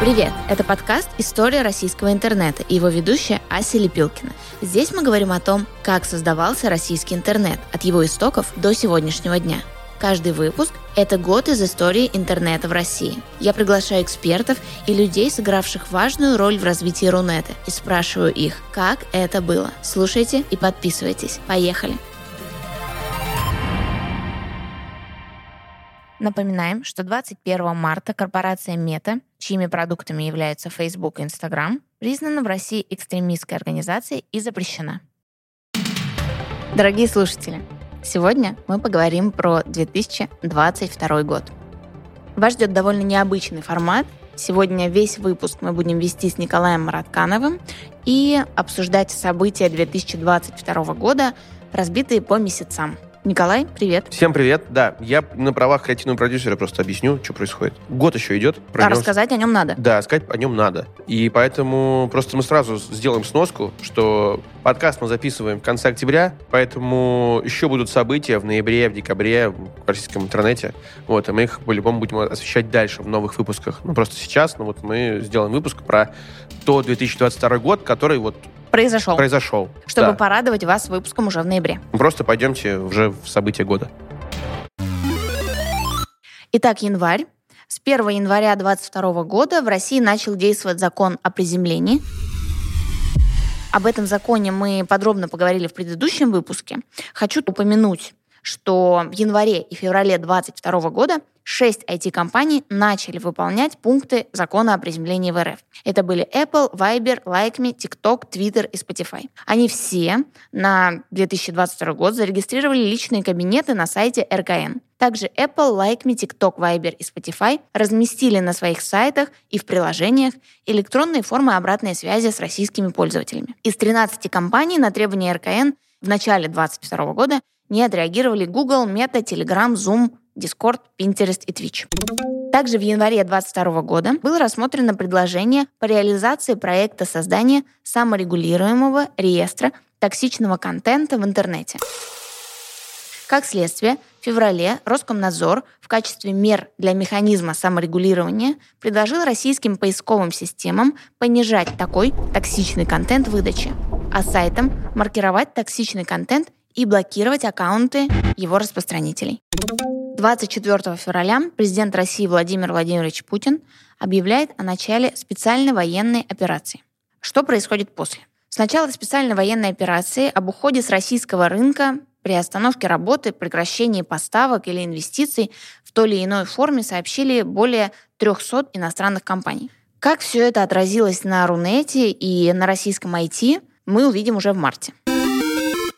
Привет! Это подкаст «История российского интернета» и его ведущая Ася Лепилкина. Здесь мы говорим о том, как создавался российский интернет от его истоков до сегодняшнего дня. Каждый выпуск – это год из истории интернета в России. Я приглашаю экспертов и людей, сыгравших важную роль в развитии Рунета, и спрашиваю их, как это было. Слушайте и подписывайтесь. Поехали! Напоминаем, что 21 марта корпорация Мета, чьими продуктами являются Facebook и Instagram, признана в России экстремистской организацией и запрещена. Дорогие слушатели, сегодня мы поговорим про 2022 год. Вас ждет довольно необычный формат. Сегодня весь выпуск мы будем вести с Николаем Мараткановым и обсуждать события 2022 года, разбитые по месяцам – Николай, привет. Всем привет. Да, я на правах креативного продюсера просто объясню, что происходит. Год еще идет. А рассказать о нем надо. Да, сказать о нем надо. И поэтому просто мы сразу сделаем сноску, что подкаст мы записываем в конце октября, поэтому еще будут события в ноябре, в декабре в российском интернете. Вот, и мы их по-любому будем освещать дальше в новых выпусках. Ну, просто сейчас, ну вот мы сделаем выпуск про то 2022 год, который вот произошел. Произошел. Чтобы да. порадовать вас выпуском уже в ноябре. Просто пойдемте уже в события года. Итак, январь. С 1 января 2022 года в России начал действовать закон о приземлении. Об этом законе мы подробно поговорили в предыдущем выпуске. Хочу упомянуть, что в январе и феврале 2022 года шесть IT-компаний начали выполнять пункты закона о приземлении в РФ. Это были Apple, Viber, LikeMe, TikTok, Twitter и Spotify. Они все на 2022 год зарегистрировали личные кабинеты на сайте РКН. Также Apple, LikeMe, TikTok, Viber и Spotify разместили на своих сайтах и в приложениях электронные формы обратной связи с российскими пользователями. Из 13 компаний на требования РКН в начале 2022 года не отреагировали Google, Meta, Telegram, Zoom, Discord, Pinterest и Twitch. Также в январе 2022 года было рассмотрено предложение по реализации проекта создания саморегулируемого реестра токсичного контента в интернете. Как следствие, в феврале Роскомнадзор в качестве мер для механизма саморегулирования предложил российским поисковым системам понижать такой токсичный контент выдачи, а сайтам маркировать токсичный контент и блокировать аккаунты его распространителей. 24 февраля президент России Владимир Владимирович Путин объявляет о начале специальной военной операции. Что происходит после? С начала специальной военной операции об уходе с российского рынка при остановке работы, прекращении поставок или инвестиций в той или иной форме сообщили более 300 иностранных компаний. Как все это отразилось на Рунете и на российском IT, мы увидим уже в марте.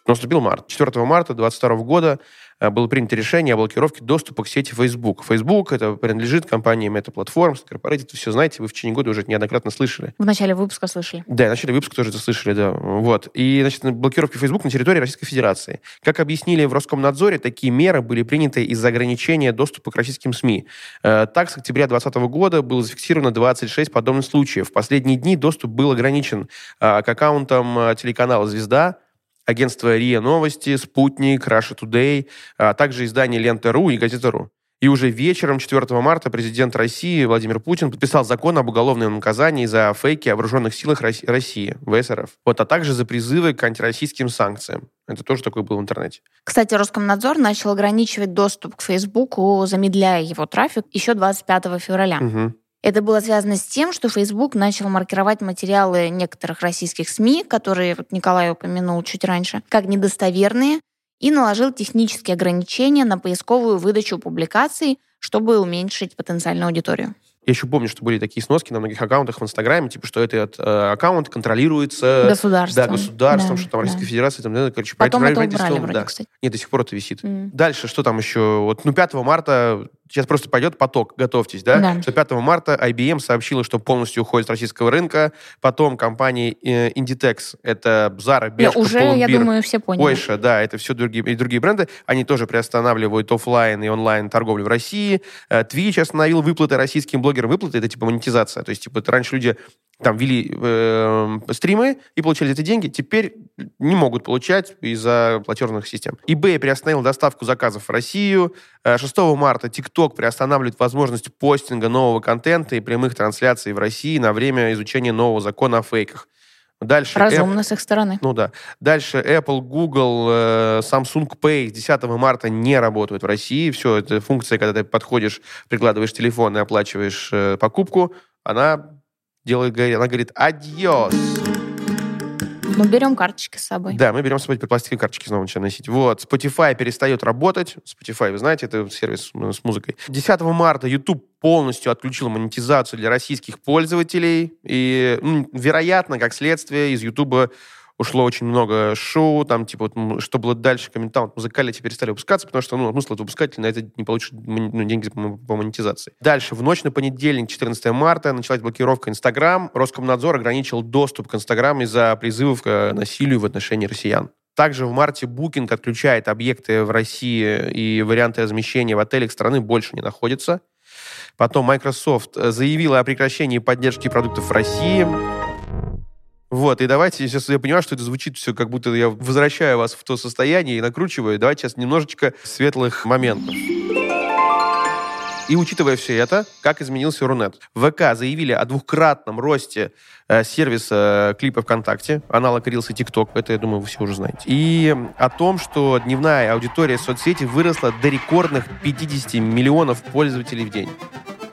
Наступил март. 4 марта 2022 года Э, было принято решение о блокировке доступа к сети Facebook. Facebook это принадлежит компании Meta Platforms, Corporate, это все знаете, вы в течение года уже неоднократно слышали. В начале выпуска слышали. Да, в начале выпуска тоже это слышали, да. Вот. И, значит, блокировки Facebook на территории Российской Федерации. Как объяснили в Роскомнадзоре, такие меры были приняты из-за ограничения доступа к российским СМИ. Э, так, с октября 2020 года было зафиксировано 26 подобных случаев. В последние дни доступ был ограничен э, к аккаунтам телеканала «Звезда», агентство РИА Новости, Спутник, Russia Today, а также издание Лента.ру и Газета.ру. И уже вечером 4 марта президент России Владимир Путин подписал закон об уголовном наказании за фейки о вооруженных силах России, ВСРФ, вот, а также за призывы к антироссийским санкциям. Это тоже такое было в интернете. Кстати, Роскомнадзор начал ограничивать доступ к Фейсбуку, замедляя его трафик еще 25 февраля. Угу. Это было связано с тем, что Facebook начал маркировать материалы некоторых российских СМИ, которые вот Николай упомянул чуть раньше, как недостоверные, и наложил технические ограничения на поисковую выдачу публикаций, чтобы уменьшить потенциальную аудиторию. Я еще помню, что были такие сноски на многих аккаунтах в Инстаграме, типа, что этот э, аккаунт контролируется... Государством. Да, государством, да, что там Российская да. Федерация, там, да, короче, Потом это убрали вроде, да. кстати. Нет, до сих пор это висит. Mm. Дальше, что там еще? Вот, ну, 5 марта сейчас просто пойдет поток, готовьтесь, да? да. Что 5 марта IBM сообщила, что полностью уходит с российского рынка. Потом компании э, Inditex, это Zara, Bershka, Уже, Pull&Bear, я думаю, все поняли. Ойша, да, это все другие, и другие бренды. Они тоже приостанавливают офлайн и онлайн торговлю в России. Э, Twitch остановил выплаты российским блогерам. Выплаты — это типа монетизация. То есть, типа, раньше люди там вели э, стримы и получали эти деньги, теперь не могут получать из-за платежных систем. eBay приостановил доставку заказов в Россию. 6 э, марта TikTok приостанавливает возможность постинга нового контента и прямых трансляций в России на время изучения нового закона о фейках. Дальше Разумно Apple, с их стороны. Ну да. Дальше Apple, Google, э, Samsung Pay с 10 марта не работают в России. Все, это функция, когда ты подходишь, прикладываешь телефон и оплачиваешь э, покупку, она делает, она говорит «адьос». Мы берем карточки с собой. Да, мы берем с собой пластиковые карточки снова начинаем носить. Вот, Spotify перестает работать. Spotify, вы знаете, это сервис с музыкой. 10 марта YouTube полностью отключил монетизацию для российских пользователей. И, ну, вероятно, как следствие, из YouTube ушло очень много шоу, там, типа, вот, что было дальше, комментаут музыкально теперь перестали выпускаться, потому что, ну, смысл это выпускать, на это не получит ну, деньги по, монетизации. Дальше, в ночь на понедельник, 14 марта, началась блокировка Инстаграм. Роскомнадзор ограничил доступ к Инстаграм из-за призывов к насилию в отношении россиян. Также в марте Booking отключает объекты в России и варианты размещения в отелях страны больше не находятся. Потом Microsoft заявила о прекращении поддержки продуктов в России. Вот, и давайте, сейчас я понимаю, что это звучит все, как будто я возвращаю вас в то состояние и накручиваю. Давайте сейчас немножечко светлых моментов. И учитывая все это, как изменился Рунет? ВК заявили о двухкратном росте э, сервиса э, клипа ВКонтакте, аналог Reels и TikTok, это, я думаю, вы все уже знаете. И о том, что дневная аудитория соцсети выросла до рекордных 50 миллионов пользователей в день.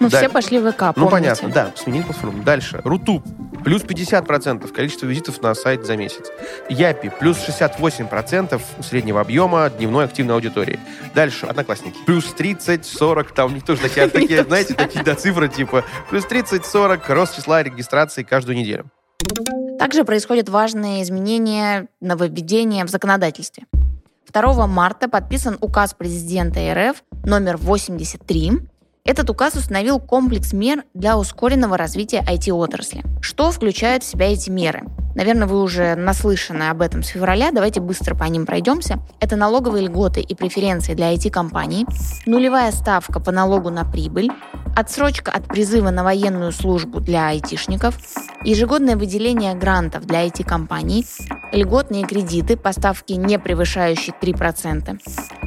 Мы да. все пошли в ВК, помните? Ну, понятно, да, сменили платформу. Дальше. Рутуб. Плюс 50% количество визитов на сайт за месяц. Япи. Плюс 68% среднего объема дневной активной аудитории. Дальше. Одноклассники. Плюс 30-40. Там у них тоже такие, такие знаете, такие да, цифры типа. Плюс 30-40. Рост числа регистрации каждую неделю. Также происходят важные изменения, нововведения в законодательстве. 2 марта подписан указ президента РФ номер 83 этот указ установил комплекс мер для ускоренного развития IT-отрасли. Что включают в себя эти меры? Наверное, вы уже наслышаны об этом с февраля. Давайте быстро по ним пройдемся. Это налоговые льготы и преференции для IT-компаний, нулевая ставка по налогу на прибыль, отсрочка от призыва на военную службу для айтишников, ежегодное выделение грантов для IT-компаний, льготные кредиты по ставке не превышающей 3%,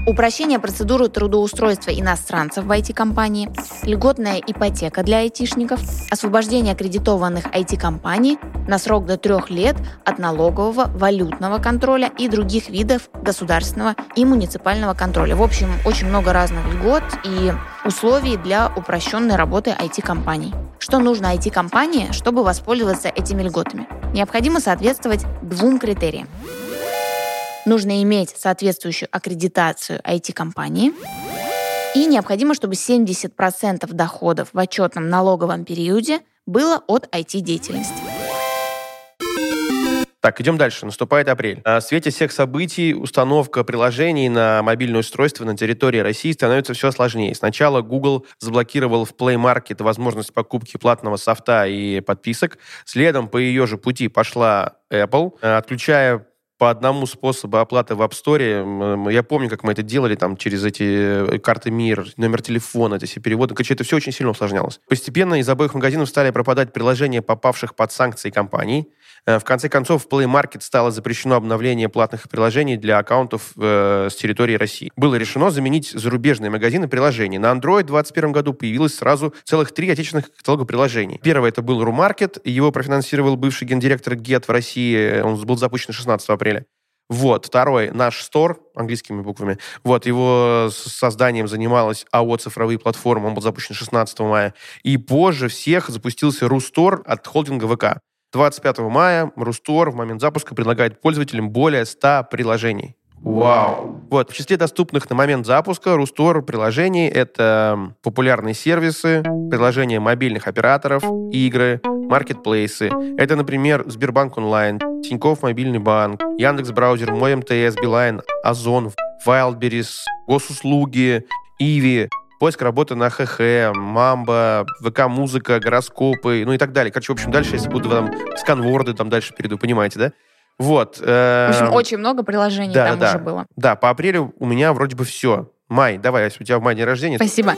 упрощение процедуры трудоустройства иностранцев в IT-компании, льготная ипотека для айтишников, освобождение аккредитованных IT-компаний на срок до трех лет от налогового, валютного контроля и других видов государственного и муниципального контроля. В общем, очень много разных льгот и условий для упрощенной работы IT-компаний. Что нужно IT-компании, чтобы воспользоваться этими льготами? Необходимо соответствовать двум критериям. Нужно иметь соответствующую аккредитацию IT-компании, и необходимо, чтобы 70% доходов в отчетном налоговом периоде было от IT-деятельности. Так, идем дальше. Наступает апрель. В свете всех событий установка приложений на мобильное устройство на территории России становится все сложнее. Сначала Google заблокировал в Play Market возможность покупки платного софта и подписок. Следом по ее же пути пошла Apple, отключая по одному способу оплаты в App Store. Я помню, как мы это делали там через эти э, карты МИР, номер телефона, эти все переводы. Короче, это все очень сильно усложнялось. Постепенно из обоих магазинов стали пропадать приложения, попавших под санкции компаний. Э, в конце концов, в Play Market стало запрещено обновление платных приложений для аккаунтов э, с территории России. Было решено заменить зарубежные магазины приложений. На Android в 2021 году появилось сразу целых три отечественных каталога приложений. Первое это был RuMarket, его профинансировал бывший гендиректор Get в России, он был запущен 16 апреля. Вот, второй, наш стор, английскими буквами. Вот, его созданием занималась АО «Цифровые платформы», он был запущен 16 мая. И позже всех запустился Рустор от холдинга ВК. 25 мая Рустор в момент запуска предлагает пользователям более 100 приложений. Вау! Вот, в числе доступных на момент запуска Рустор приложений это популярные сервисы, приложения мобильных операторов, игры, маркетплейсы. Это, например, Сбербанк онлайн, Тинькофф мобильный банк, Яндекс браузер, мой МТС, Билайн, Озон, Wildberries, госуслуги, Иви, поиск работы на ХХ, Мамба, ВК-музыка, гороскопы, ну и так далее. Короче, в общем, дальше, если буду там сканворды там дальше перейду, понимаете, да? Вот. Э, в общем, очень много приложений да, там да, уже было. Да, по апрелю у меня вроде бы все. Май, давай, у тебя в мае день рождения. Спасибо.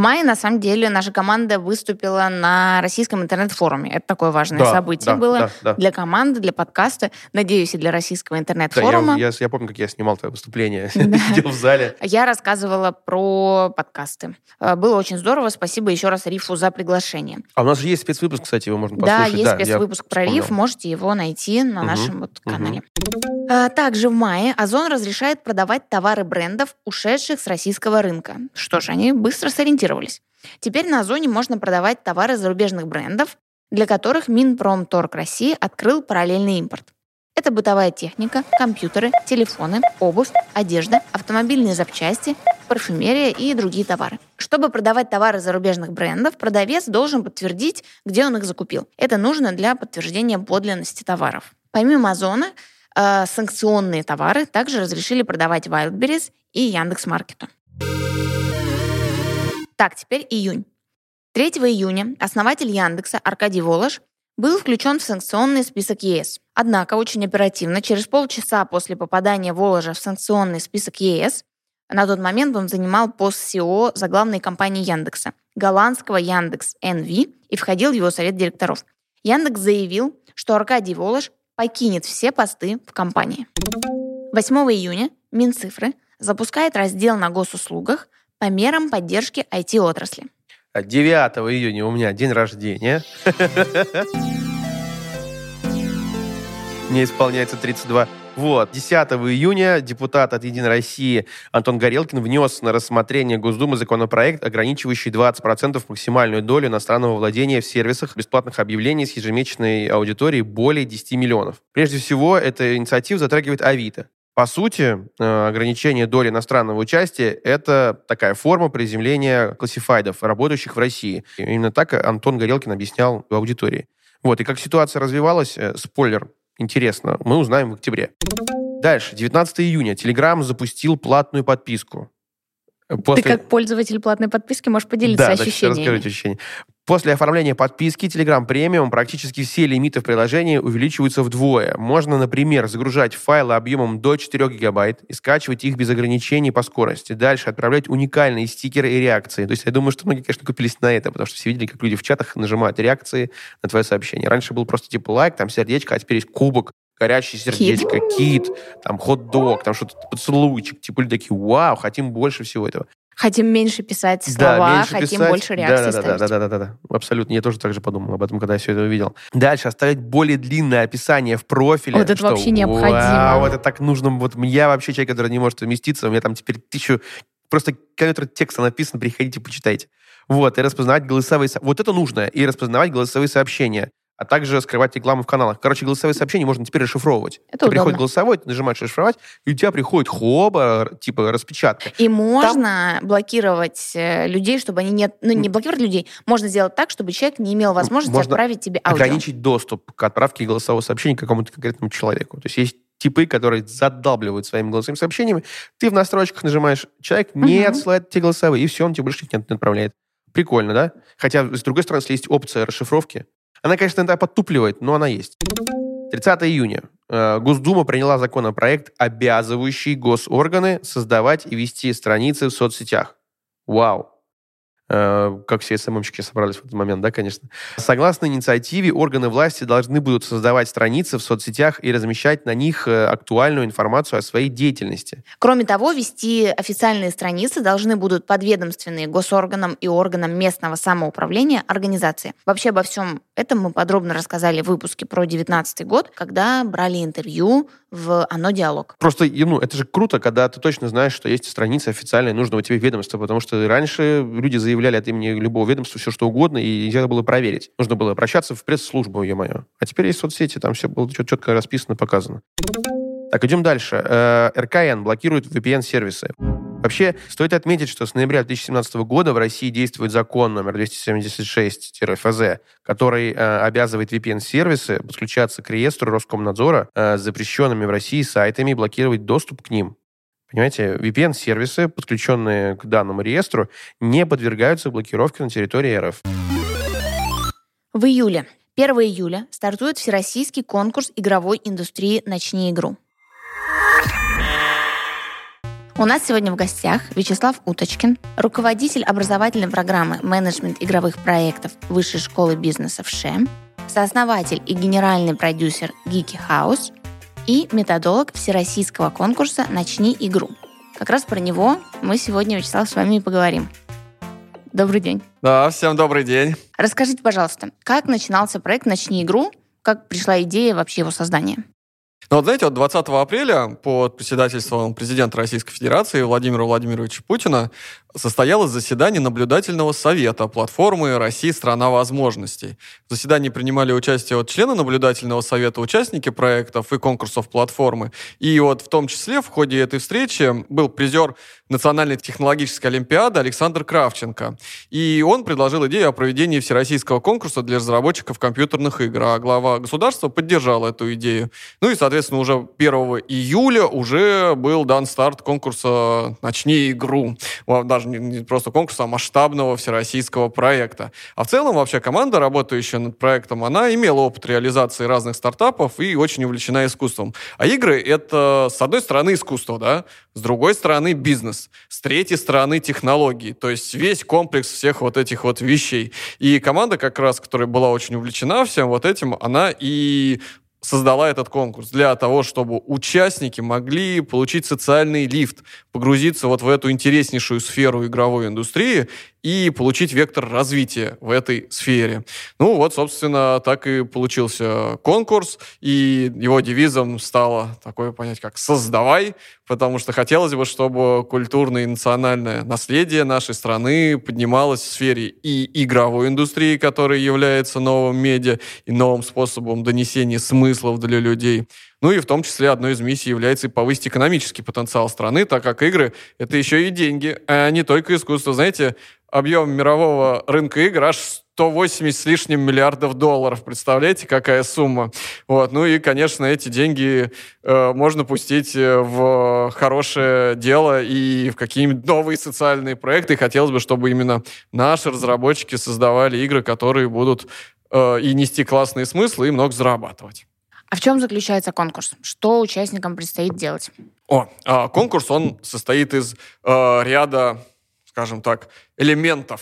Мае, на самом деле, наша команда выступила на российском интернет-форуме. Это такое важное Да, событие да, было да, да. для команды, для подкаста, надеюсь, и для российского Да, интернет-форума. я, я- я помню, как я снимал твое выступление, Да. сидел в зале. Я рассказывала про подкасты. Э, Было очень здорово. Спасибо еще раз Рифу за приглашение. А у нас же есть спецвыпуск, кстати, его можно Да, послушать. есть я спецвыпуск про. Риф. Можете его найти на нашем вот канале. А, Также в мае Озон разрешает продавать товары брендов, ушедших с российского рынка. Что ж, они быстро сориентировались. Теперь на Озоне можно продавать товары зарубежных брендов, для которых Минпромторг России открыл параллельный импорт. Это бытовая техника, компьютеры, телефоны, обувь, одежда, автомобильные запчасти, парфюмерия и другие товары. Чтобы продавать товары зарубежных брендов, продавец должен подтвердить, где он их закупил. Это нужно для подтверждения подлинности товаров. Помимо Озона, э, санкционные товары также разрешили продавать Wildberries и Яндекс.Маркету. Так, теперь июнь. 3 июня основатель Яндекса Аркадий Волош был включен в санкционный список ЕС. Однако очень оперативно, через полчаса после попадания Воложа в санкционный список ЕС, на тот момент он занимал пост СИО за главной компании Яндекса, голландского Яндекс НВ, и входил в его совет директоров. Яндекс заявил, что Аркадий Волош покинет все посты в компании. 8 июня Минцифры запускает раздел на госуслугах по мерам поддержки IT-отрасли. А 9 июня у меня день рождения. Мне исполняется 32. Вот, 10 июня депутат от «Единой России» Антон Горелкин внес на рассмотрение Госдумы законопроект, ограничивающий 20% максимальную долю иностранного владения в сервисах бесплатных объявлений с ежемесячной аудиторией более 10 миллионов. Прежде всего, эта инициатива затрагивает Авито. По сути, э, ограничение доли иностранного участия – это такая форма приземления классифайдов, работающих в России. И Именно так Антон Горелкин объяснял в аудитории. Вот, и как ситуация развивалась, э, спойлер, интересно, мы узнаем в октябре. Дальше, 19 июня, Telegram запустил платную подписку. После... Ты как пользователь платной подписки можешь поделиться Да, да, ощущениями. расскажите ощущения. После оформления подписки Telegram Premium практически все лимиты в приложении увеличиваются вдвое. Можно, например, загружать файлы объемом до 4 гигабайт и скачивать их без ограничений по скорости. Дальше отправлять уникальные стикеры и реакции. То есть я думаю, что многие, конечно, купились на это, потому что все видели, как люди в чатах нажимают реакции на твое сообщение. Раньше был просто типа лайк, там сердечко, а теперь есть кубок, горящее сердечко, кит, там хот-дог, там что-то поцелуйчик. Типа люди такие, вау, хотим больше всего этого. Хотим меньше писать Да, слова, меньше хотим писать. больше реакций да, да, ставить. да, да, да, да, да, Абсолютно. Я тоже так же подумал об этом, когда я все это увидел. Дальше оставить более длинное описание в профиле. Вот это что, вообще необходимо. Вау, это так нужно. Вот я вообще человек, который не может уместиться. У меня там теперь тысячу... Просто километр текста написано, приходите, почитайте. Вот, и распознавать голосовые... со- Вот это нужно. И распознавать голосовые сообщения. А также скрывать рекламу в каналах. Короче, голосовые сообщения можно теперь расшифровывать. Это Ты приходит удобно. голосовой, ты нажимаешь расшифровать, и у тебя приходит хоба, типа распечатка. И можно блокировать э, людей, чтобы они не... Ну, не блокировать людей. Можно сделать так, чтобы человек не имел возможности Можно отправить тебе аудио. ограничить доступ к отправке голосового сообщения какому-то конкретному человеку. То есть есть типы, которые задалбливают своими голосовыми сообщениями. Ты в настройках нажимаешь, человек не Мгм. отсылает тебе голосовые, и все, он тебе больше их не отправляет. Прикольно, да? Хотя, с другой стороны, если есть опция расшифровки, она, конечно, иногда подтупливает, но она есть. 30 июня. Э, Госдума приняла законопроект, обязывающий госорганы создавать и вести страницы в соцсетях. Вау. Э, Как все СММщики собрались в этот момент, да, конечно. Согласно инициативе, органы власти должны будут создавать страницы в соцсетях и размещать на них э, актуальную информацию о своей деятельности. Кроме того, вести официальные страницы должны будут подведомственные госорганам и органам местного самоуправления организации. Вообще обо всем этом мы подробно рассказали в выпуске про 2019 год, когда брали интервью в «Оно диалог». Просто, ну, это же круто, когда ты точно знаешь, что есть страница официальная нужного тебе ведомства, потому что раньше люди заявляли от имени любого ведомства все, что угодно, и нельзя было проверить. Нужно было обращаться в пресс-службу, ё-моё. А теперь есть соцсети, там все было чет- четко расписано, показано. Так, идем дальше. Э, РКН блокирует VPN-сервисы. Вообще, стоит отметить, что с ноября 2017 года в России действует закон номер 276-ФЗ, который э, обязывает VPN-сервисы подключаться к реестру Роскомнадзора э, с запрещенными в России сайтами и блокировать доступ к ним. Понимаете, VPN-сервисы, подключенные к данному реестру, не подвергаются блокировке на территории РФ. В июле, 1 июля, стартует всероссийский конкурс игровой индустрии «Начни игру». У нас сегодня в гостях Вячеслав Уточкин, руководитель образовательной программы «Менеджмент игровых проектов Высшей школы бизнеса в ШЭ, сооснователь и генеральный продюсер Geeky House и методолог всероссийского конкурса «Начни игру». Как раз про него мы сегодня, Вячеслав, с вами и поговорим. Добрый день. Да, всем добрый день. Расскажите, пожалуйста, как начинался проект «Начни игру», как пришла идея вообще его создания? Ну вот знаете, вот 20 апреля под председательством президента Российской Федерации Владимира Владимировича Путина состоялось заседание наблюдательного совета платформы «Россия – страна возможностей». В заседании принимали участие вот члены наблюдательного совета, участники проектов и конкурсов платформы. И вот в том числе в ходе этой встречи был призер Национальной технологической олимпиады Александр Кравченко. И он предложил идею о проведении всероссийского конкурса для разработчиков компьютерных игр, а глава государства поддержал эту идею. Ну и, соответственно, уже 1 июля уже был дан старт конкурса «Начни игру». Даже даже не, просто конкурса, а масштабного всероссийского проекта. А в целом вообще команда, работающая над проектом, она имела опыт реализации разных стартапов и очень увлечена искусством. А игры — это, с одной стороны, искусство, да, с другой стороны, бизнес, с третьей стороны, технологии. То есть весь комплекс всех вот этих вот вещей. И команда как раз, которая была очень увлечена всем вот этим, она и создала этот конкурс для того, чтобы участники могли получить социальный лифт, погрузиться вот в эту интереснейшую сферу игровой индустрии и получить вектор развития в этой сфере. Ну вот, собственно, так и получился конкурс, и его девизом стало такое понятие, как «создавай», потому что хотелось бы, чтобы культурное и национальное наследие нашей страны поднималось в сфере и игровой индустрии, которая является новым медиа и новым способом донесения смыслов для людей, ну и в том числе одной из миссий является и повысить экономический потенциал страны, так как игры — это еще и деньги, а не только искусство. Знаете, объем мирового рынка игр аж 180 с лишним миллиардов долларов. Представляете, какая сумма? Вот. Ну и, конечно, эти деньги э, можно пустить э, в хорошее дело и в какие-нибудь новые социальные проекты. И хотелось бы, чтобы именно наши разработчики создавали игры, которые будут э, и нести классные смыслы, и много зарабатывать. А в чем заключается конкурс? Что участникам предстоит делать? О, а, конкурс, он состоит из э, ряда, скажем так, элементов.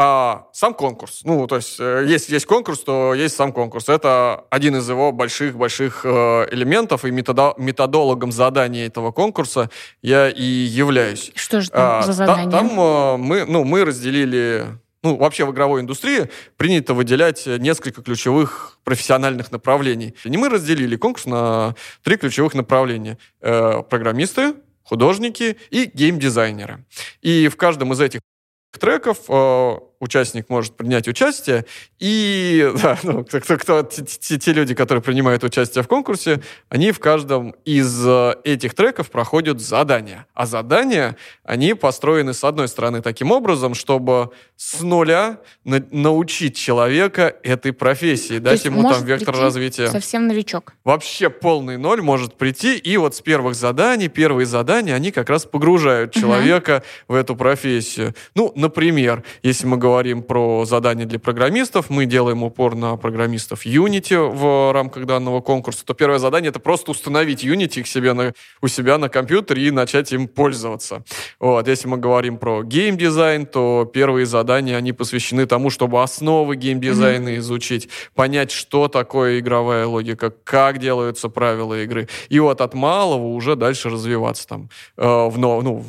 А, сам конкурс. Ну, то есть, э, есть, есть конкурс, то есть сам конкурс. Это один из его больших-больших э, элементов, и методо, методологом задания этого конкурса я и являюсь. Что же там а, за задание? Там, там э, мы, ну, мы разделили ну, вообще в игровой индустрии принято выделять несколько ключевых профессиональных направлений. И мы разделили конкурс на три ключевых направления. Э, программисты, художники и геймдизайнеры. И в каждом из этих треков э, участник может принять участие, и да, ну, кто, кто, те, те люди, которые принимают участие в конкурсе, они в каждом из э, этих треков проходят задания. А задания, они построены, с одной стороны, таким образом, чтобы с нуля на, научить человека этой профессии, дать ему там вектор развития. Совсем новичок. Вообще полный ноль может прийти, и вот с первых заданий, первые задания, они как раз погружают человека угу. в эту профессию. Ну, например, если мы говорим говорим про задания для программистов, мы делаем упор на программистов Unity в рамках данного конкурса, то первое задание — это просто установить Unity к себе на, у себя на компьютере и начать им пользоваться. Вот. Если мы говорим про геймдизайн, то первые задания, они посвящены тому, чтобы основы геймдизайна mm-hmm. изучить, понять, что такое игровая логика, как делаются правила игры. И вот от малого уже дальше развиваться там э, в, ну,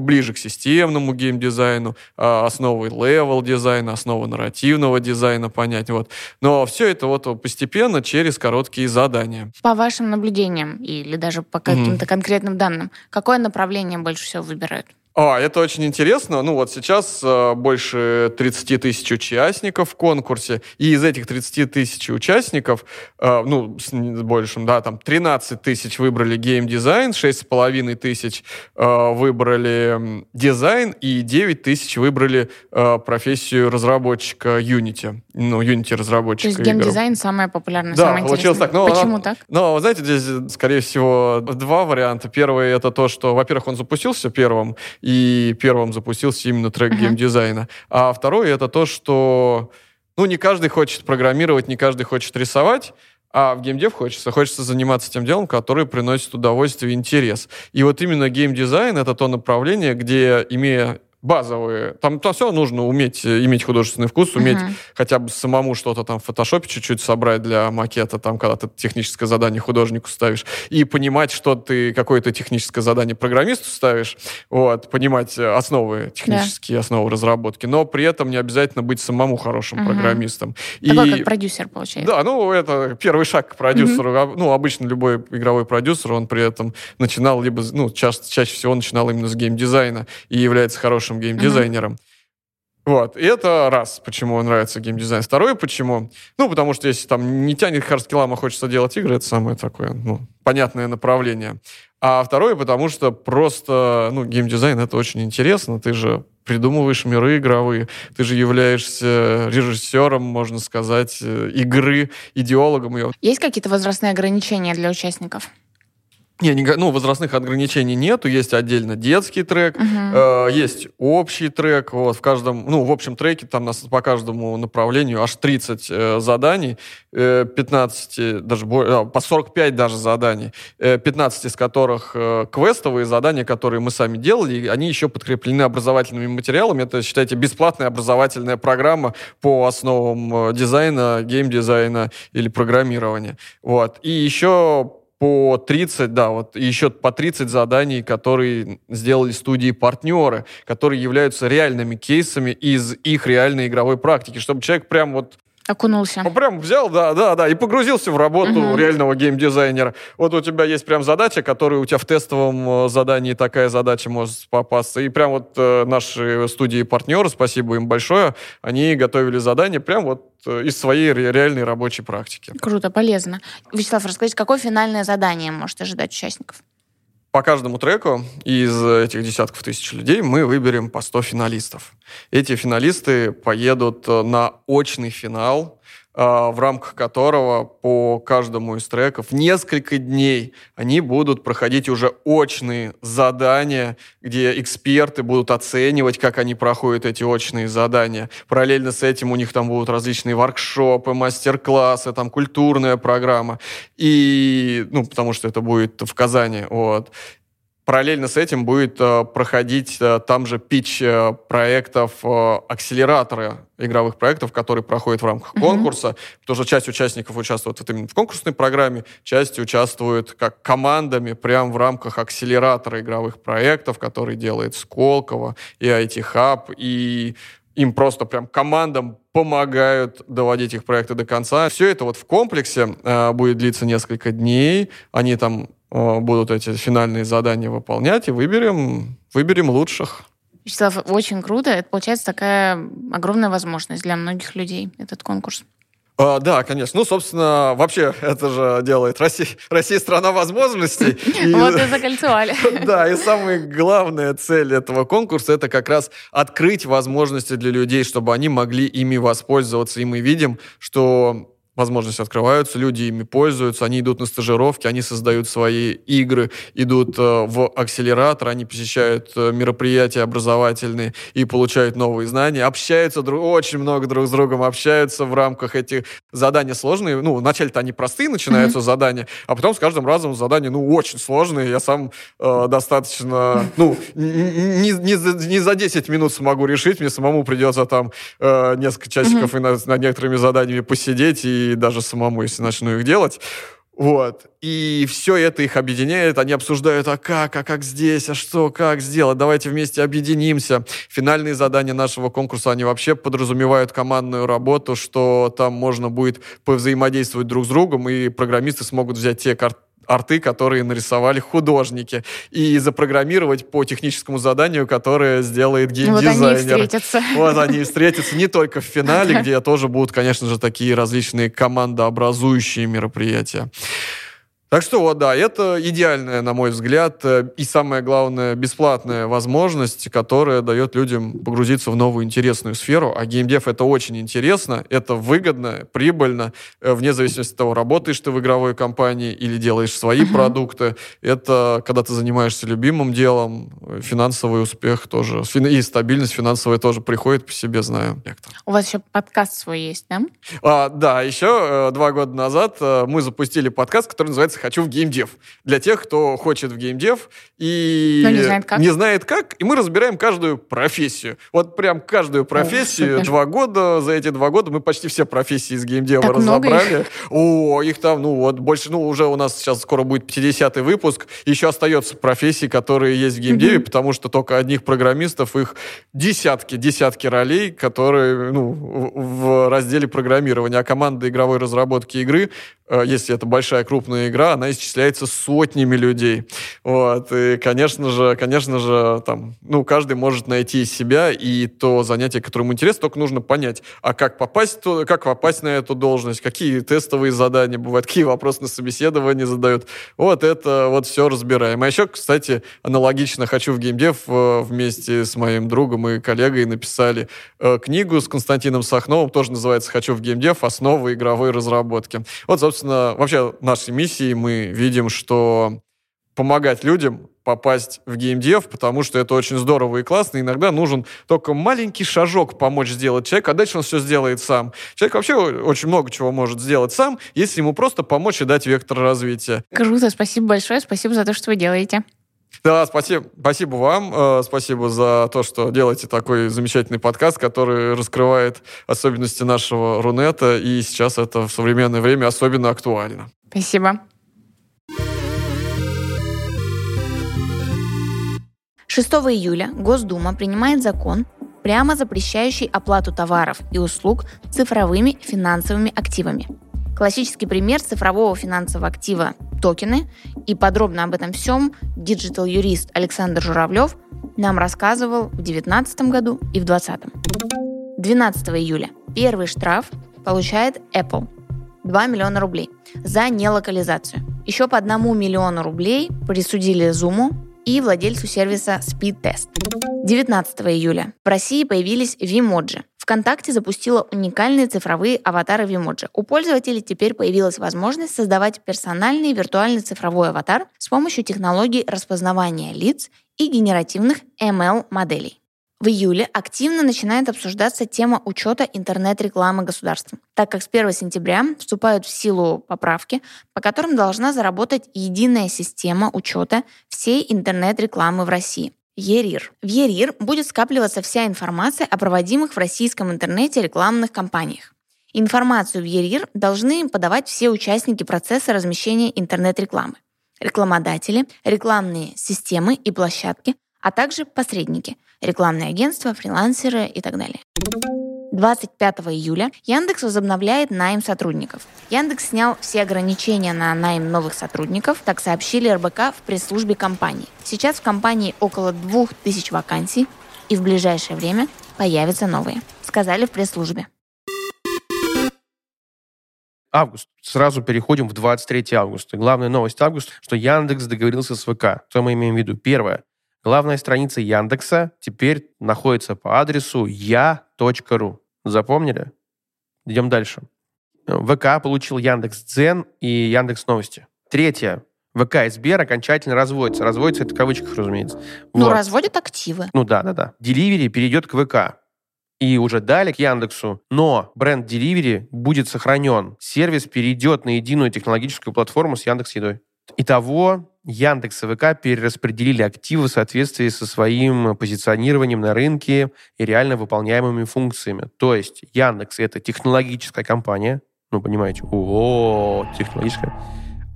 ближе к системному геймдизайну, э, основы level дизайна, основы нарративного дизайна понять. Вот. Но все это вот постепенно через короткие задания. По вашим наблюдениям или даже по каким-то mm-hmm. конкретным данным, какое направление больше всего выбирают? А, это очень интересно. Ну вот сейчас э, больше 30 тысяч участников в конкурсе, и из этих 30 тысяч участников, э, ну, с большим, да, там 13 тысяч выбрали геймдизайн, 6,5 тысяч э, выбрали дизайн, и 9 тысяч выбрали э, профессию разработчика Unity. Ну, Unity разработчика То есть геймдизайн самая популярная, да, самая получилось так. Но Почему она, так? Ну, знаете, здесь, скорее всего, два варианта. Первый — это то, что, во-первых, он запустился первым, и первым запустился именно трек uh-huh. геймдизайна. А второе это то, что ну, не каждый хочет программировать, не каждый хочет рисовать, А в геймдев хочется. Хочется заниматься тем делом, которое приносит удовольствие и интерес. И вот именно геймдизайн — это то направление, где, имея базовые. Там, там все нужно уметь э, иметь художественный вкус, уметь uh-huh. хотя бы самому что-то там в фотошопе чуть-чуть собрать для макета, там, когда ты техническое задание художнику ставишь, и понимать, что ты какое-то техническое задание программисту ставишь, вот, понимать э, основы, технические yeah. основы разработки, но при этом не обязательно быть самому хорошим uh-huh. программистом. Такой, и, как продюсер, получается. Да, ну, это первый шаг к продюсеру. Uh-huh. Ну, обычно любой игровой продюсер, он при этом начинал либо, ну, чаще, чаще всего начинал именно с геймдизайна и является хорошим хорошим геймдизайнером. Mm-hmm. Вот, и это раз, почему нравится геймдизайн. Второе, почему? Ну, потому что если там не тянет hard skill ам, а хочется делать игры, это самое такое, ну, понятное направление. А второе, потому что просто, ну, геймдизайн это очень интересно. Ты же придумываешь миры игровые, ты же являешься режиссером, можно сказать, э, игры, идеологом ее. Есть какие-то возрастные ограничения для участников? Не, не, ну, возрастных ограничений нету, есть отдельно детский трек, uh-huh. э, есть общий трек, вот, в каждом, ну, в общем треке там нас по каждому направлению аж 30 э, заданий, э, 15, даже э, по 45 даже заданий, э, 15 из которых э, квестовые задания, которые мы сами делали, они еще подкреплены образовательными материалами, это, считайте, бесплатная образовательная программа по основам э, дизайна, геймдизайна или программирования, вот, и еще по 30, да, вот еще по 30 заданий, которые сделали студии-партнеры, которые являются реальными кейсами из их реальной игровой практики, чтобы человек прям вот Окунулся. Он прям взял, да, да, да, и погрузился в работу угу. реального геймдизайнера. Вот у тебя есть прям задача, которая у тебя в тестовом э, задании такая задача может попасться. И прям вот э, наши студии-партнеры, спасибо им большое, они готовили задание прям вот э, из своей реальной рабочей практики. Круто, полезно. Вячеслав, расскажите, какое финальное задание может ожидать участников? По каждому треку из этих десятков тысяч людей мы выберем по 100 финалистов. Эти финалисты поедут на очный финал в рамках которого по каждому из треков несколько дней они будут проходить уже очные задания, где эксперты будут оценивать, как они проходят эти очные задания. Параллельно с этим у них там будут различные воркшопы, мастер-классы, там культурная программа. И, ну, потому что это будет в Казани, вот. Параллельно с этим будет э, проходить э, там же пич э, проектов э, акселератора игровых проектов, которые проходят в рамках mm-hmm. конкурса, потому что часть участников участвует вот именно в конкурсной программе, часть участвует как командами прямо в рамках акселератора игровых проектов, который делает Сколково и IT Hub, и им просто прям командам помогают доводить их проекты до конца. Все это вот в комплексе э, будет длиться несколько дней. Они там будут эти финальные задания выполнять, и выберем, выберем лучших. Вячеслав, очень круто. Это получается такая огромная возможность для многих людей, этот конкурс. А, да, конечно. Ну, собственно, вообще это же делает Россия, Россия страна возможностей. Вот и закольцевали. Да, и самая главная цель этого конкурса это как раз открыть возможности для людей, чтобы они могли ими воспользоваться. И мы видим, что возможности открываются, люди ими пользуются, они идут на стажировки, они создают свои игры, идут э, в акселератор, они посещают э, мероприятия образовательные и получают новые знания, общаются друг, очень много друг с другом, общаются в рамках этих заданий сложные. Ну, вначале-то они простые начинаются mm-hmm. задания, а потом с каждым разом задания, ну, очень сложные. Я сам э, достаточно, ну, не, не, за, не за 10 минут смогу решить, мне самому придется там э, несколько часиков mm-hmm. и над, над некоторыми заданиями посидеть и даже самому, если начну их делать. Вот. И все это их объединяет. Они обсуждают, а как, а как здесь, а что, как сделать, давайте вместе объединимся. Финальные задания нашего конкурса, они вообще подразумевают командную работу, что там можно будет повзаимодействовать друг с другом, и программисты смогут взять те карты арты, которые нарисовали художники, и запрограммировать по техническому заданию, которое сделает геймдизайнер. Вот они встретятся. Вот они встретятся не только в финале, где тоже будут, конечно же, такие различные командообразующие мероприятия. Так что вот, да, это идеальная, на мой взгляд, э, и самое главное, бесплатная возможность, которая дает людям погрузиться в новую интересную сферу. А геймдев это очень интересно, это выгодно, прибыльно, э, вне зависимости от того, работаешь ты в игровой компании или делаешь свои uh-huh. продукты. Это когда ты занимаешься любимым делом, финансовый успех тоже, и стабильность финансовая тоже приходит по себе, знаю. У вас еще подкаст свой есть, да? А, да, еще э, два года назад мы запустили подкаст, который называется «Хочу в геймдев». Для тех, кто хочет в геймдев и Но не знает как. Не знает как. И мы разбираем каждую профессию. Вот прям каждую профессию. О, два года. За эти два года мы почти все профессии из геймдева так разобрали. Их. О, их там, ну вот, больше, ну уже у нас сейчас скоро будет 50-й выпуск. Еще остается профессии, которые есть в геймдеве, mm-hmm. потому что только одних программистов, их десятки, десятки ролей, которые, ну, в разделе программирования. А команда игровой разработки игры, если это большая крупная игра, она исчисляется сотнями людей. Вот. И, конечно же, конечно же, там, ну, каждый может найти себя и то занятие, которое интересно, только нужно понять, а как попасть, как попасть на эту должность, какие тестовые задания бывают, какие вопросы на собеседовании задают. Вот это вот все разбираем. А еще, кстати, аналогично «Хочу в геймдев» э, вместе с моим другом и коллегой написали э, книгу с Константином Сахновым, тоже называется «Хочу в геймдев. Основы игровой разработки». Вот, собственно, вообще нашей миссией мы видим, что помогать людям попасть в геймдев, потому что это очень здорово и классно. Иногда нужен только маленький шажок помочь сделать человеку, а дальше он все сделает сам. Человек вообще очень много чего может сделать сам, если ему просто помочь и дать вектор развития. Круто, спасибо большое, спасибо за то, что вы делаете. Да, спасибо, спасибо вам, э, спасибо за то, что делаете такой замечательный подкаст, который раскрывает особенности нашего Рунета, и сейчас это в современное время особенно актуально. Спасибо. 6 июля Госдума принимает закон, прямо запрещающий оплату товаров и услуг цифровыми финансовыми активами. Классический пример цифрового финансового актива – токены. И подробно об этом всем digital -юрист Александр Журавлев нам рассказывал в 2019 году и в 2020. 12 июля первый штраф получает Apple – 2 миллиона рублей за нелокализацию. Еще по одному миллиону рублей присудили Zoom и владельцу сервиса SpeedTest. 19 июля в России появились Vmoji. ВКонтакте запустила уникальные цифровые аватары Vmoji. У пользователей теперь появилась возможность создавать персональный виртуальный цифровой аватар с помощью технологий распознавания лиц и генеративных ML-моделей. В июле активно начинает обсуждаться тема учета интернет-рекламы государством, так как с 1 сентября вступают в силу поправки, по которым должна заработать единая система учета всей интернет-рекламы в России. ЕРИР. В ЕРИР будет скапливаться вся информация о проводимых в российском интернете рекламных кампаниях. Информацию в ЕРИР должны подавать все участники процесса размещения интернет-рекламы. Рекламодатели, рекламные системы и площадки, а также посредники, рекламные агентства, фрилансеры и так далее. 25 июля Яндекс возобновляет найм сотрудников. Яндекс снял все ограничения на найм новых сотрудников, так сообщили РБК в пресс-службе компании. Сейчас в компании около 2000 вакансий, и в ближайшее время появятся новые, сказали в пресс-службе. Август. Сразу переходим в 23 августа. Главная новость августа, что Яндекс договорился с ВК. Что мы имеем в виду? Первое. Главная страница Яндекса теперь находится по адресу я.ру. Запомнили? Идем дальше. ВК получил Яндекс Дзен и Яндекс Новости. Третье. ВК и Сбер окончательно разводятся. Разводятся это в кавычках, разумеется. Ну, вот. разводят активы. Ну да, да, да. Деливери перейдет к ВК. И уже далее к Яндексу. Но бренд Delivery будет сохранен. Сервис перейдет на единую технологическую платформу с Яндекс Едой. Итого Яндекс и ВК перераспределили активы в соответствии со своим позиционированием на рынке и реально выполняемыми функциями. То есть Яндекс — это технологическая компания, ну, понимаете, о, технологическая,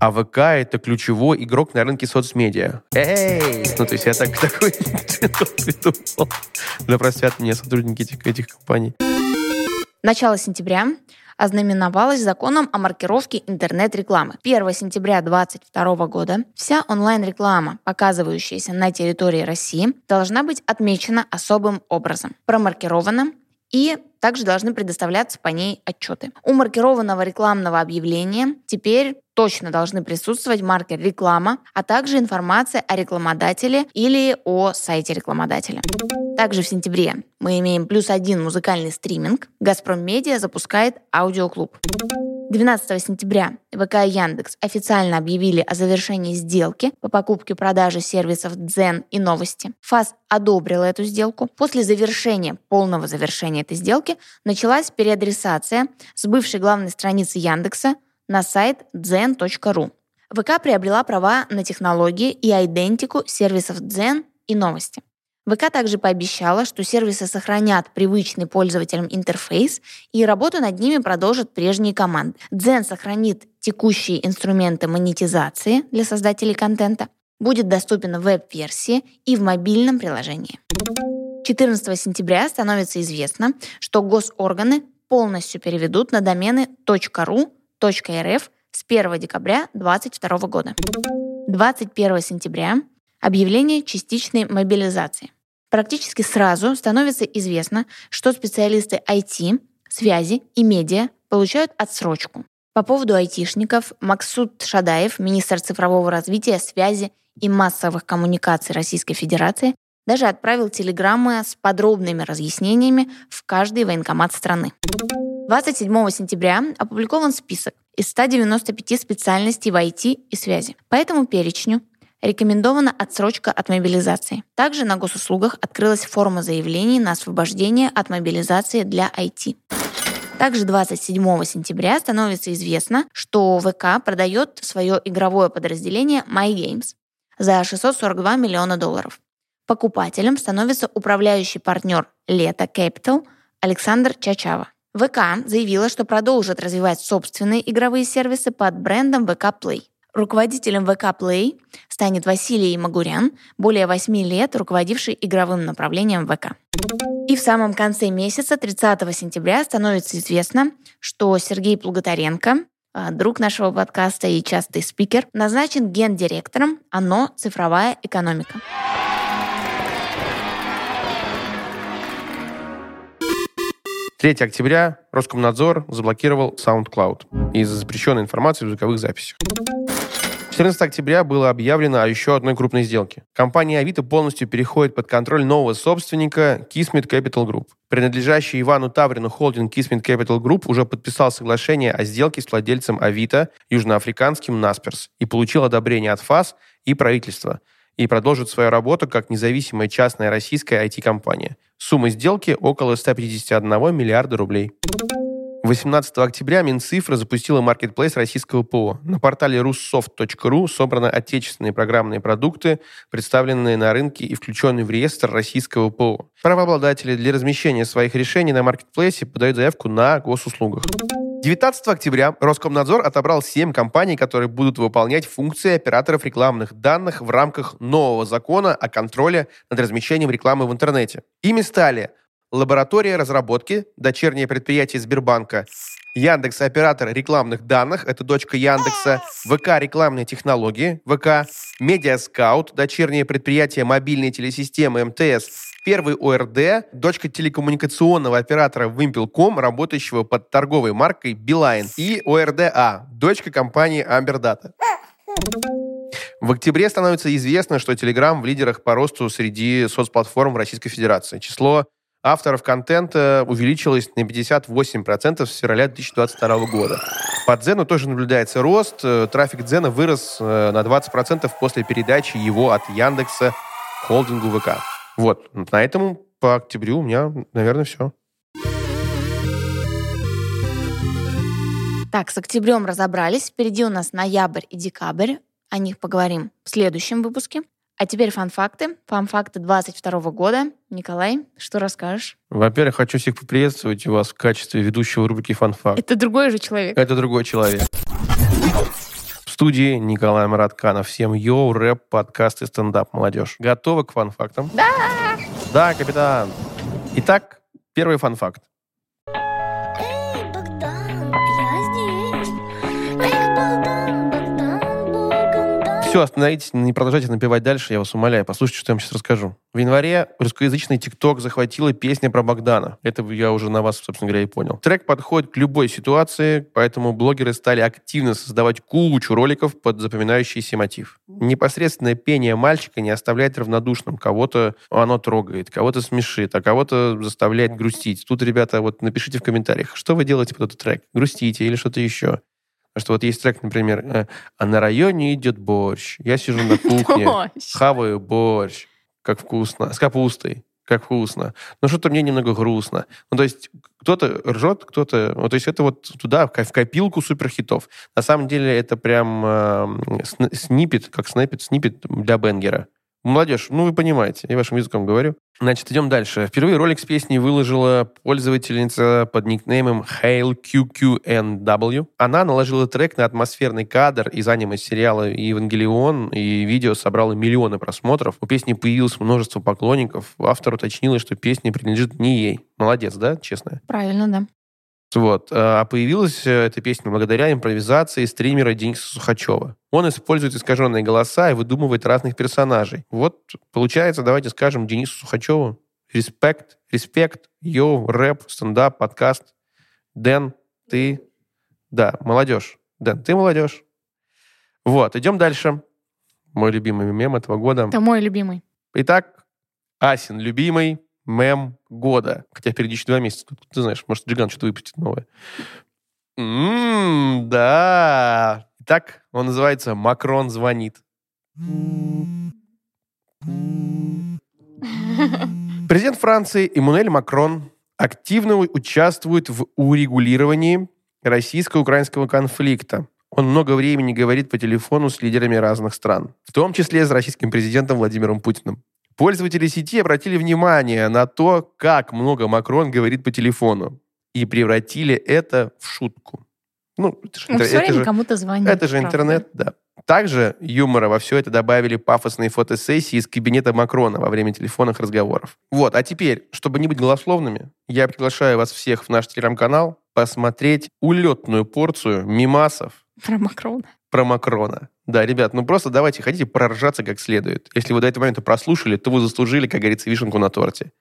а ВК — это ключевой игрок на рынке соцмедиа. Эй! Ну, то есть я так, такой придумал. Да простят мне сотрудники этих, этих компаний. Начало сентября ознаменовалась законом о маркировке интернет-рекламы. 1 сентября 2022 года вся онлайн-реклама, показывающаяся на территории России, должна быть отмечена особым образом, промаркирована и также должны предоставляться по ней отчеты. У маркированного рекламного объявления теперь точно должны присутствовать маркер реклама, а также информация о рекламодателе или о сайте рекламодателя. Также в сентябре мы имеем плюс один музыкальный стриминг. «Газпром Медиа» запускает аудиоклуб. 12 сентября ВК и Яндекс официально объявили о завершении сделки по покупке-продаже сервисов Дзен и Новости. ФАС одобрила эту сделку. После завершения, полного завершения этой сделки, началась переадресация с бывшей главной страницы Яндекса на сайт zen.ru. ВК приобрела права на технологии и идентику сервисов Дзен и Новости. ВК также пообещала, что сервисы сохранят привычный пользователям интерфейс и работу над ними продолжат прежние команды. Дзен сохранит текущие инструменты монетизации для создателей контента, будет доступен в веб-версии и в мобильном приложении. 14 сентября становится известно, что госорганы полностью переведут на домены .ru, .rf с 1 декабря 2022 года. 21 сентября объявление частичной мобилизации. Практически сразу становится известно, что специалисты IT, связи и медиа получают отсрочку. По поводу айтишников Максут Шадаев, министр цифрового развития, связи и массовых коммуникаций Российской Федерации, даже отправил телеграммы с подробными разъяснениями в каждый военкомат страны. 27 сентября опубликован список из 195 специальностей в IT и связи. По этому перечню Рекомендована отсрочка от мобилизации. Также на госуслугах открылась форма заявлений на освобождение от мобилизации для IT. Также 27 сентября становится известно, что ВК продает свое игровое подразделение MyGames за 642 миллиона долларов. Покупателем становится управляющий партнер Лето Capital Александр Чачава. ВК заявила, что продолжит развивать собственные игровые сервисы под брендом ВК Play. Руководителем ВК Play станет Василий Магурян, более 8 лет руководивший игровым направлением ВК. И в самом конце месяца, 30 сентября, становится известно, что Сергей Плуготаренко, а, друг нашего подкаста и частый спикер, назначен гендиректором ОНО «Цифровая экономика». 3 октября Роскомнадзор заблокировал SoundCloud из-за запрещенной информации в звуковых записях. 14 октября было объявлено о еще одной крупной сделке. Компания Авито полностью переходит под контроль нового собственника Kismet Capital Group. Принадлежащий Ивану Таврину холдинг Kismet Capital Group уже подписал соглашение о сделке с владельцем Авито, южноафриканским Насперс, и получил одобрение от ФАС и правительства и продолжит свою работу как независимая частная российская IT-компания. Сумма сделки около 151 миллиарда рублей. 18 октября Минцифра запустила маркетплейс российского ПО. На портале russoft.ru собраны отечественные программные продукты, представленные на рынке и включенные в реестр российского ПО. Правообладатели для размещения своих решений на маркетплейсе подают заявку на госуслугах. 19 октября Роскомнадзор отобрал 7 компаний, которые будут выполнять функции операторов рекламных данных в рамках нового закона о контроле над размещением рекламы в интернете. Ими стали лаборатория разработки, дочернее предприятие Сбербанка, Яндекс оператор рекламных данных, это дочка Яндекса, ВК рекламные технологии, ВК, Медиаскаут, дочернее предприятие мобильной телесистемы МТС, первый ОРД, дочка телекоммуникационного оператора Вимпелком, работающего под торговой маркой Билайн, и ОРДА, дочка компании Амбердата. В октябре становится известно, что Telegram в лидерах по росту среди соцплатформ Российской Федерации. Число авторов контента увеличилось на 58% с февраля 2022 года. По Дзену тоже наблюдается рост. Э, трафик Дзена вырос э, на 20% после передачи его от Яндекса холдингу ВК. Вот, на этом по октябрю у меня, наверное, все. Так, с октябрем разобрались. Впереди у нас ноябрь и декабрь. О них поговорим в следующем выпуске. А теперь фан-факты. Фан-факты 22 года. Николай, что расскажешь? Во-первых, хочу всех поприветствовать вас в качестве ведущего рубрики «Фан-факт». Это другой же человек. Это другой человек. В студии Николай Маратканов. Всем йоу, рэп, подкаст и стендап, молодежь. Готовы к фан-фактам? Да! Да, капитан. Итак, первый фан-факт. Все остановитесь, не продолжайте напевать дальше, я вас умоляю. Послушайте, что я вам сейчас расскажу. В январе русскоязычный ТикТок захватила песня про Богдана. Это я уже на вас, собственно говоря, и понял. Трек подходит к любой ситуации, поэтому блогеры стали активно создавать кучу роликов под запоминающийся мотив. Непосредственное пение мальчика не оставляет равнодушным. Кого-то оно трогает, кого-то смешит, а кого-то заставляет грустить. Тут, ребята, вот напишите в комментариях, что вы делаете под этот трек? Грустите или что-то еще? Потому что вот есть трек, например, э, «А на районе идет борщ, я сижу на кухне, хаваю борщ, как вкусно, с капустой, как вкусно. Но что-то мне немного грустно. Ну, то есть кто-то ржет, кто-то... Ну, то есть это вот туда, в ко- в копилку суперхитов. На самом деле это прям э, сн- снипет, как снэпет, снипет для Бенгера. Молодежь, ну вы понимаете, я вашим языком говорю. Значит, идем дальше. Впервые ролик с песней выложила пользовательница под никнеймом HailQQNW. Она наложила трек на атмосферный кадр из аниме-сериала «Евангелион», и видео собрало миллионы просмотров. У песни появилось множество поклонников. Автор уточнила, что песня принадлежит не ей. Молодец, да, честно? Правильно, да. Вот. А появилась э, эта песня благодаря импровизации стримера Дениса Сухачева. Он использует искаженные голоса и выдумывает разных персонажей. Вот, получается, давайте скажем Денису Сухачеву респект, респект, йоу, рэп, стендап, подкаст. Дэн, ты... Да, молодежь. Дэн, ты молодежь. Вот, идем дальше. Мой любимый мем этого года. Это мой любимый. Итак, Асин, любимый мем года. Хотя впереди еще два месяца. Тут, Ты знаешь, может, Джиган что-то выпустит новое. М, да. Итак, он называется «Макрон звонит». Президент Франции Эммануэль Макрон активно участвует в урегулировании российско-украинского конфликта. Он много времени говорит по телефону с лидерами разных стран, в том числе с российским президентом Владимиром Путиным. Пользователи сети обратили внимание на то, как много Макрон говорит по телефону, и превратили это в шутку. Ну, это же, Он интер- все время кому-то звонит. это же правда. интернет, да. Также юмора во все это добавили пафосные фотосессии из кабинета Макрона во время телефонных разговоров. Вот, а теперь, чтобы не быть голословными, я приглашаю вас всех в наш телеграм-канал посмотреть улетную порцию мимасов Про Макрона. Про Макрона. Да, ребят, ну просто давайте, хотите проржаться как следует. Если вы до этого момента прослушали, то вы заслужили, как говорится, вишенку на торте.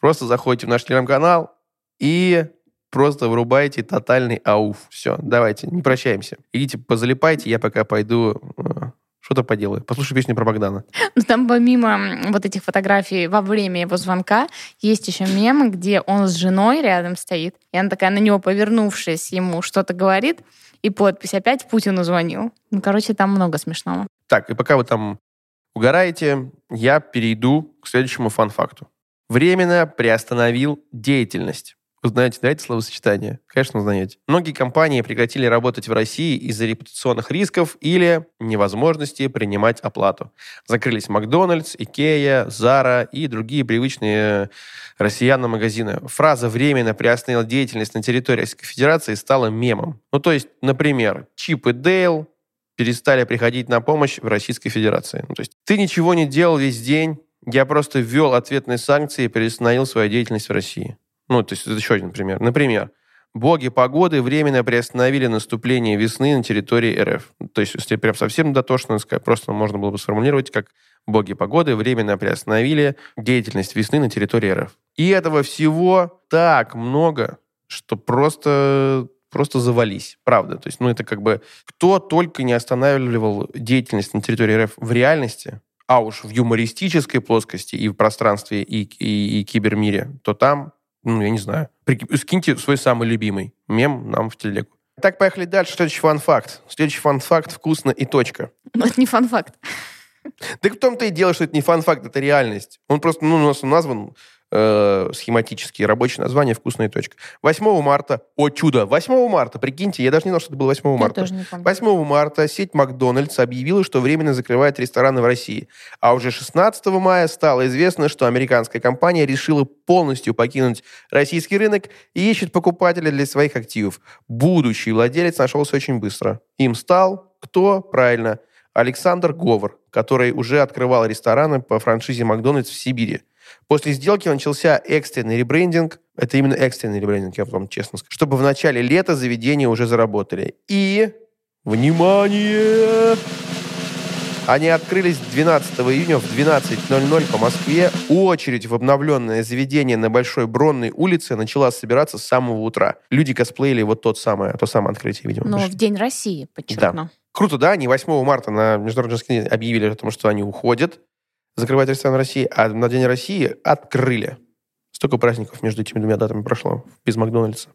Просто заходите в наш телеграм-канал и просто врубайте тотальный ауф. Все, давайте, не прощаемся. Идите позалипайте, я пока пойду э, что-то поделаю. Послушаю песню про Богдана. Ну, там помимо вот этих фотографий во время его звонка есть еще мем, где он с женой рядом стоит, и она такая на него повернувшись ему что-то говорит, и подпись опять Путину звонил. Ну, короче, там много смешного. Так, и пока вы там угораете, я перейду к следующему фан-факту. Временно приостановил деятельность. Вы знаете, да, это словосочетание? Конечно, знаете. Многие компании прекратили работать в России из-за репутационных рисков или невозможности принимать оплату. Закрылись Макдональдс, Икея, Зара и другие привычные россиянам магазины. Фраза «временно приостановил деятельность на территории Российской Федерации» стала мемом. Ну, то есть, например, Чип и Дейл перестали приходить на помощь в Российской Федерации. Ну, то есть ты ничего не делал весь день, я просто ввел ответные санкции и приостановил свою деятельность в России. Ну, то есть это еще один пример. Например, боги погоды временно приостановили наступление весны на территории РФ. То есть, если прям совсем дотошно сказать, просто можно было бы сформулировать, как боги погоды временно приостановили деятельность весны на территории РФ. И этого всего так много, что просто просто завались, правда. То есть, ну, это как бы кто только не останавливал деятельность на территории РФ в реальности, а уж в юмористической плоскости и в пространстве, и, и, и кибермире, то там, ну, я не знаю, скиньте свой самый любимый мем нам в телегу. Так, поехали дальше. Следующий фан-факт. Следующий фан-факт «Вкусно и точка». Но это не фан-факт. Так в том-то и дело, что это не фан-факт, это реальность. Он просто, ну, у нас назван э, схематически, рабочее название «Вкусная точка». 8 марта, о чудо, 8 марта, прикиньте, я даже не знал, что это было 8 Я марта. тоже не помню. 8 марта сеть Макдональдс объявила, что временно закрывает рестораны в России. А уже 16 мая стало известно, что американская компания решила полностью покинуть российский рынок и ищет покупателя для своих активов. Будущий владелец нашелся очень быстро. Им стал кто? Правильно, Александр Говор, который уже открывал рестораны по франшизе Макдональдс в Сибири. После сделки начался экстренный ребрендинг. Это именно экстренный ребрендинг, я вам честно скажу. Чтобы в начале лета заведения уже заработали. И, внимание, Они открылись 12 июня в 12.00 по Москве. Очередь в обновленное заведение на Большой Бронной улице начала собираться с самого утра. Люди косплеили вот тот самое, то самое открытие, видимо. Но в День России, подчеркну. Круто, да? Они 8 марта на Международный день объявили о том, что они уходят закрывать ресторан России, а на День России открыли. Столько праздников между этими двумя датами прошло без Макдональдса.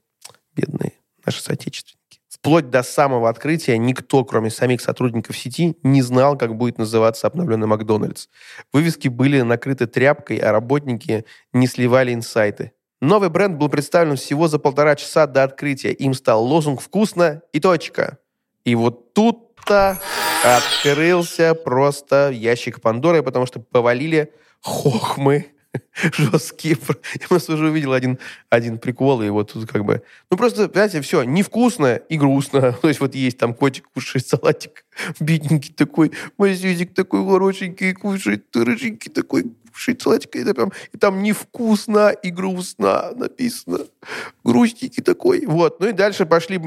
Бедные наши соотечественники. Вплоть до самого открытия никто, кроме самих сотрудников сети, не знал, как будет называться обновленный Макдональдс. Вывески были накрыты тряпкой, а работники не сливали инсайты. Новый бренд был представлен всего за полтора часа до открытия. Им стал лозунг «Вкусно» и точка. И вот тут-то открылся просто ящик Пандоры, потому что повалили хохмы жесткие. Я просто уже увидел один, один прикол, и вот тут как бы... Ну, просто, знаете, все, невкусно и грустно. То есть вот есть там котик кушает салатик, бедненький такой, мазюзик такой хорошенький, кушает, рыженький такой, салатик, и, там, и там невкусно и грустно написано. Грустненький такой. Вот. Ну и дальше пошли,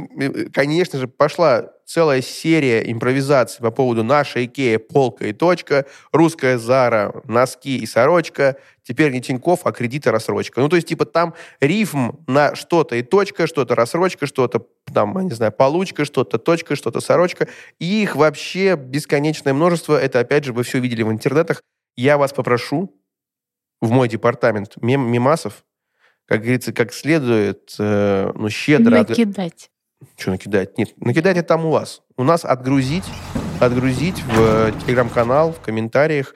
конечно же, пошла целая серия импровизаций по поводу нашей Икея, полка и точка, русская Зара, носки и сорочка, теперь не Тиньков, а кредит и рассрочка. Ну, то есть, типа, там рифм на что-то и точка, что-то рассрочка, что-то там, не знаю, получка, что-то точка, что-то сорочка. И их вообще бесконечное множество. Это, опять же, вы все видели в интернетах. Я вас попрошу в мой департамент мем мемасов, как говорится, как следует, э, ну, щедро... Накидать. Что накидать? Нет, накидать это там у вас. У нас отгрузить, отгрузить в телеграм-канал, в комментариях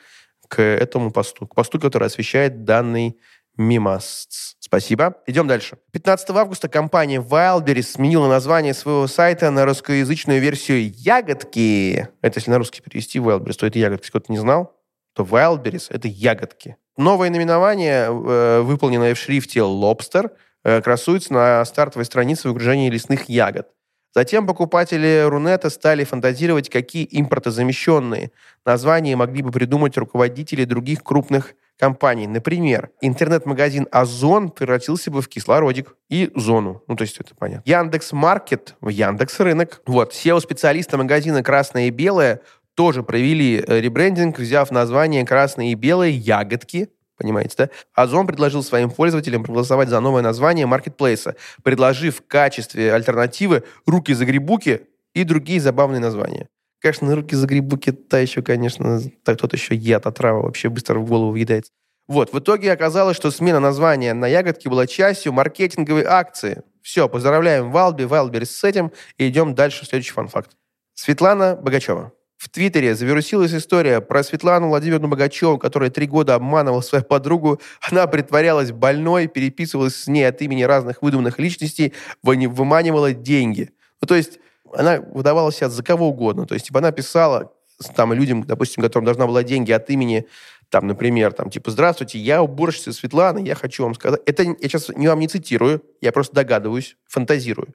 к этому посту, к посту, который освещает данный мимас. Спасибо. Идем дальше. 15 августа компания Wildberries сменила название своего сайта на русскоязычную версию «Ягодки». Это если на русский перевести Wildberries, то это «Ягодки». Кто-то не знал, то Wildberries — это «Ягодки». Новое наименование, э, выполненное в шрифте «Lobster», Э, красуется на стартовой странице в окружении лесных ягод. Затем покупатели Рунета стали фантазировать, какие импортозамещенные названия могли бы придумать руководители других крупных компаний. Например, интернет-магазин Озон превратился бы в кислородик и зону. Ну, то есть это понятно. Яндекс Маркет в Яндекс Рынок. Вот. SEO-специалисты магазина «Красное и белое» тоже провели э, ребрендинг, взяв название «Красные и белые ягодки» Понимаете, да? Озон предложил своим пользователям проголосовать за новое название маркетплейса, предложив в качестве альтернативы руки-загребуки и другие забавные названия. Конечно, руки-загребуки та еще, конечно, так тот еще яд, отрава вообще быстро в голову въедается. Вот, в итоге оказалось, что смена названия на ягодки была частью маркетинговой акции. Все, поздравляем Валби, Валберис с этим, и идем дальше в следующий фан-факт. Светлана Богачева. В Твиттере завирусилась история про Светлану Владимировну Богачеву, которая три года обманывала свою подругу. Она притворялась больной, переписывалась с ней от имени разных выдуманных личностей, выманивала деньги. Ну, то есть она выдавала себя за кого угодно. То есть, типа, она писала там людям, допустим, которым должна была деньги от имени, там, например, там, типа, здравствуйте, я уборщица Светлана, я хочу вам сказать. Это я сейчас не вам не цитирую, я просто догадываюсь, фантазирую.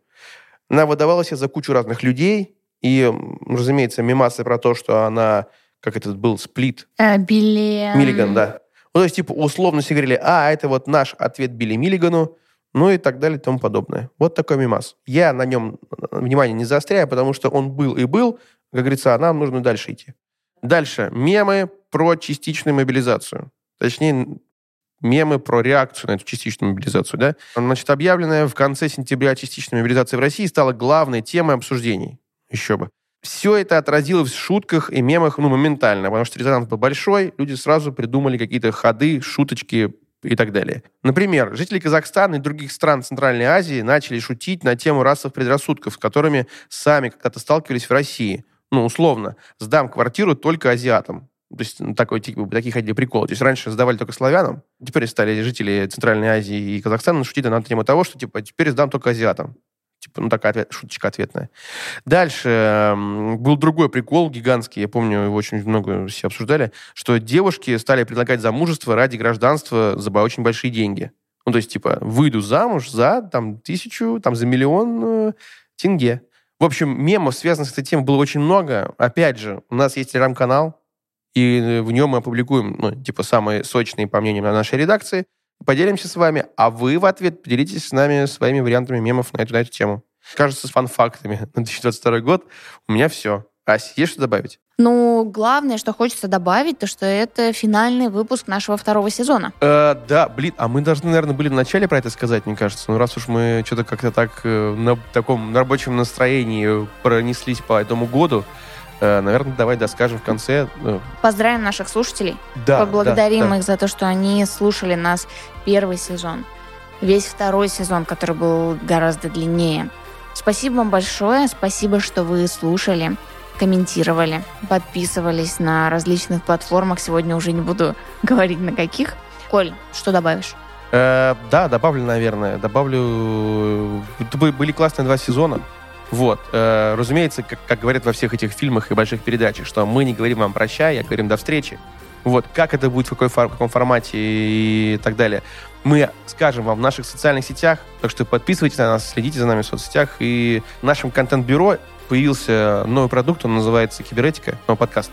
Она выдавала себя за кучу разных людей, и, разумеется, мимасы про то, что она, как этот был, сплит. Э, Билли... Миллиган, да. Ну, то есть, типа, условно все говорили, а, это вот наш ответ Билли Миллигану, ну и так далее и тому подобное. Вот такой мимас. Я на нем внимание не заостряю, потому что он был и был, как говорится, а нам нужно дальше идти. Дальше. Мемы про частичную мобилизацию. Точнее, мемы про реакцию на эту частичную мобилизацию. Да? Значит, объявленная в конце сентября частичная мобилизация в России стала главной темой обсуждений. Еще бы. Все это отразилось в шутках и мемах ну, моментально, потому что резонанс был большой, люди сразу придумали какие-то ходы, шуточки и так далее. Например, жители Казахстана и других стран Центральной Азии начали шутить на тему расовых предрассудков, с которыми сами когда-то сталкивались в России. Ну, условно, сдам квартиру только азиатам. То есть ну, такой, типа, такие ходили приколы. То есть раньше сдавали только славянам, теперь стали жители Центральной Азии и Казахстана шутить на тему того, что, типа, теперь сдам только азиатам. Типа, ну, такая ответ, шуточка ответная. Дальше был другой прикол гигантский, я помню, его очень много все обсуждали, что девушки стали предлагать замужество ради гражданства за очень большие деньги. Ну, то есть, типа, выйду замуж за, там, тысячу, там, за миллион э, тенге. В общем, мемов, связанных с этой темой, было очень много. Опять же, у нас есть телеграм-канал, и в нем мы опубликуем, ну, типа, самые сочные, по мнению нашей редакции, поделимся с вами, а вы в ответ поделитесь с нами своими вариантами мемов на эту, на эту тему. Кажется, с фан-фактами на 2022 год у меня все. Ась, есть что добавить? Ну, главное, что хочется добавить, то что это финальный выпуск нашего второго сезона. Э, да, блин, а мы должны, наверное, были в начале про это сказать, мне кажется. Ну, раз уж мы что-то как-то так э, на таком рабочем настроении пронеслись по этому году, наверное, давай доскажем в конце. Э, Поздравим наших слушателей. да, Поблагодарим да, да. их за то, что они слушали нас первый сезон. Весь второй сезон, который был гораздо длиннее. Спасибо вам большое. Спасибо, что вы слушали, комментировали, подписывались на различных платформах. Сегодня уже не буду говорить на каких. Коль, что добавишь? Э, да, добавлю, наверное. Добавлю... Были- были классные два сезона. Вот. Э, разумеется, как, как говорят во всех этих фильмах и больших передачах, что мы не говорим вам прощай, а говорим до встречи. Вот. Как это будет, в какой в каком формате и так далее, мы скажем вам в наших социальных сетях. Так что подписывайтесь на нас, следите за нами в соцсетях. И в нашем контент-бюро появился новый продукт, он называется «Киберетика», новый подкаст.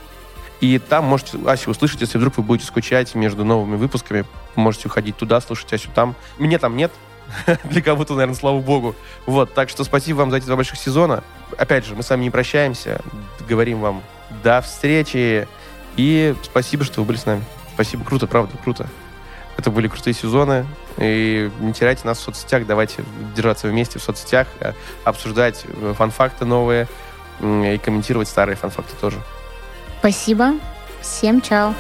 И там можете Асю услышать, если вдруг вы будете скучать между новыми выпусками. Можете уходить туда, слушать Асю там. Мне там нет. Для кого-то, наверное, слава богу. Вот, так что спасибо вам за эти два больших сезона. Опять же, мы с вами не прощаемся. Говорим вам до встречи. И спасибо, что вы были с нами. Спасибо, круто, правда, круто. Это были крутые сезоны. И не теряйте нас в соцсетях. Давайте держаться вместе в соцсетях, э, обсуждать э, фан-факты новые и комментировать старые фан-факты тоже. Спасибо. Всем чао.